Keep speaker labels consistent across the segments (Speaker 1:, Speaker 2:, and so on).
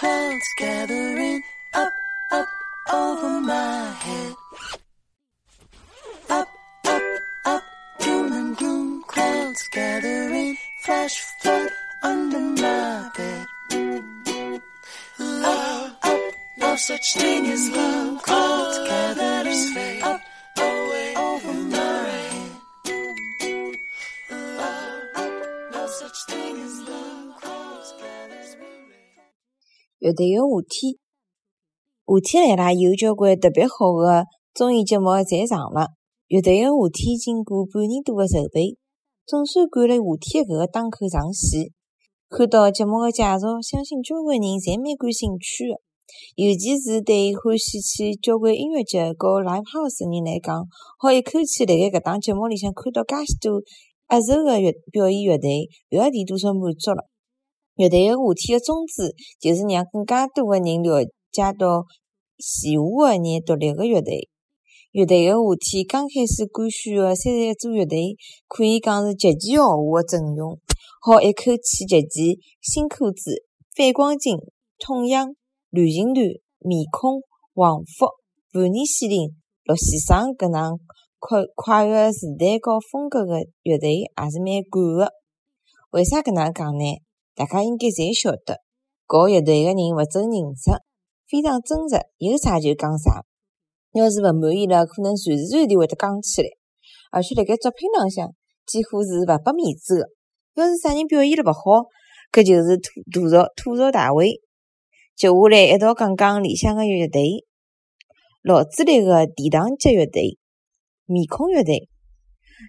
Speaker 1: clouds gathering up, up over my head. Up, up, up, doom and gloom, clouds gathering, flash flood under my bed. Up, up, no such thing as love, clouds gathering up,
Speaker 2: 乐队个夏天，夏天来啦，有交关特别好个综艺节目侪上了。乐队个夏天经过半年多个筹备，总算赶了夏天搿个档口上线。看到节目个介绍，相信交关人侪蛮感兴趣个，尤其是对欢喜去交关音乐节和 live house 个人来讲，好一口气辣盖搿档节目里向看到介许多压轴个乐表演乐队，又要提多少满足了。乐队个夏天个宗旨就是让更加多个人了解到闲话个人独立个乐队。乐队个夏天刚开始官宣个三十一组乐队，可以讲是极其豪华个阵容，好一口气集齐新裤子、反光镜、痛痒、旅行团、面孔、王福、盘尼西林、陆先生搿能快快个时代和风格个乐队也是蛮赶个。为啥搿能讲呢？大家应该侪晓得，搞乐队个人勿走人设，非常真实，有啥就讲啥。要是勿满意了，可能随时随地会得讲起来，而且辣盖作品浪向几乎是勿拨面子个。要是啥人表现了勿好，搿就是吐吐槽吐槽大会。接下来一道讲讲理想个乐队，老资历个殿堂级乐队——面孔乐队，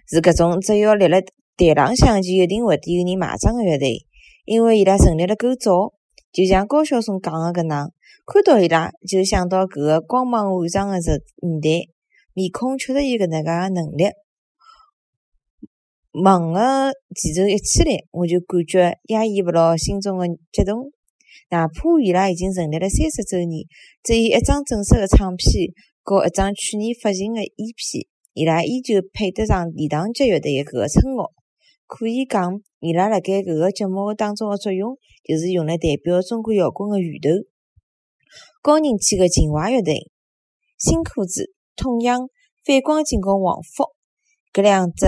Speaker 2: 是搿种只要立辣台浪向就一定会得有人买账个乐队。因为伊拉成立了够早，就像高晓松讲个搿能，看到伊拉就想到搿个光芒万丈个时年代。面孔确实有搿能介个能力，忙个前奏一起来，我就感觉压抑勿牢心中个激动。哪怕伊拉已经成立了三十周年，只有一张正式个唱片和一张去年发行个 EP，伊拉依旧配得上殿堂级乐队个搿个称号。可以讲，伊拉辣盖搿个节目当中个作用，就是用来代表中国摇滚个源头。高人气个情怀乐队，新裤子、痛痒、反光镜和王福，搿两只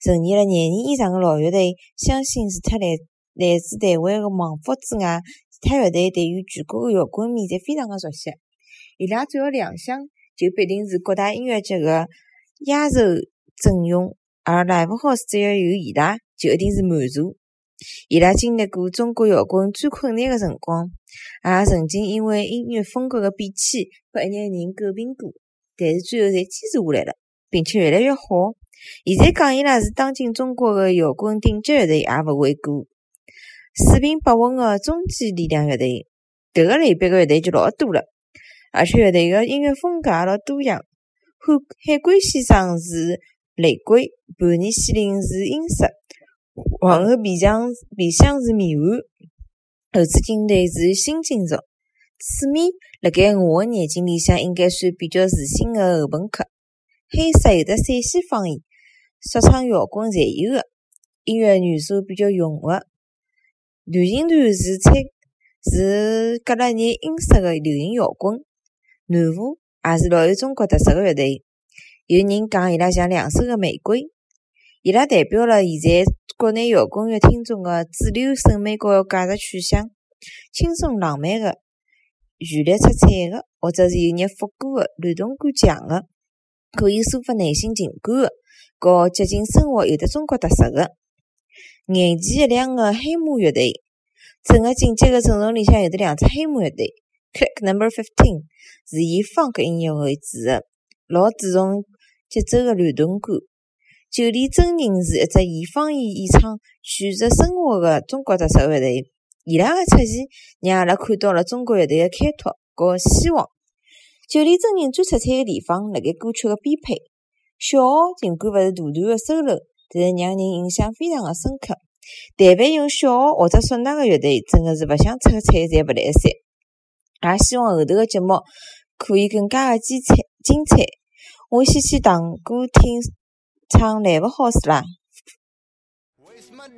Speaker 2: 成立了廿年以上个老乐队，相信除脱来来自台湾个王福之外，其他乐队对于全国个摇滚迷侪非常个熟悉。伊拉只要亮相，就必定是各大音乐节个压轴阵容，而 live house 只要有伊拉。就一定是满足。伊拉经历过中国摇滚最困难个辰光，也曾经因为音乐风格个变迁被一眼人诟病过，但是最后侪坚持下来了，并且越来越好。现在讲伊拉是当今中国个摇滚顶级乐队，也勿为过。四平八稳个中坚力量乐队，迭个类别个乐队就老多了，而且乐队个音乐风格也老多样。海海龟先生是雷鬼，盘尼西林是音色。皇后皮箱皮箱是面环，后置警队是新金属，刺面辣盖我个眼睛里向应该算比较自信个后朋克，黑色有的陕西方言，说唱摇滚侪有个，音乐元素比较融合。旅行团是彩是隔了眼音色的流行摇滚，南无也是老有中国特色个乐队，有人讲伊拉像两手个玫瑰，伊拉代表了现在。国内摇滚乐听众的主流审美和价值取向，轻松浪漫的、旋律出彩的，或者是有眼复古的、律动感强的，可以抒发内心情感的，和接近生活、有的中国特色的。眼前一亮的黑马乐队，整个进阶的阵容里向有的两只黑马乐队，Click Number Fifteen 是以 funk 音乐为主的，老注重节奏的律动感。九里真人是一只以方言演唱叙述生活的中国特色乐队，伊拉的出现让阿拉看到了中国乐队的开拓和希望。九里真人最出彩的地方辣盖歌曲的编配，小号尽管勿是大段的 solo，但是让人印象非常的深刻。但凡用小号或者唢呐的乐队，真的是勿想出彩侪勿来三。也希望后头的节目可以更加的精彩精彩。我先去打歌听。唱 live house 啦。
Speaker 3: Waste my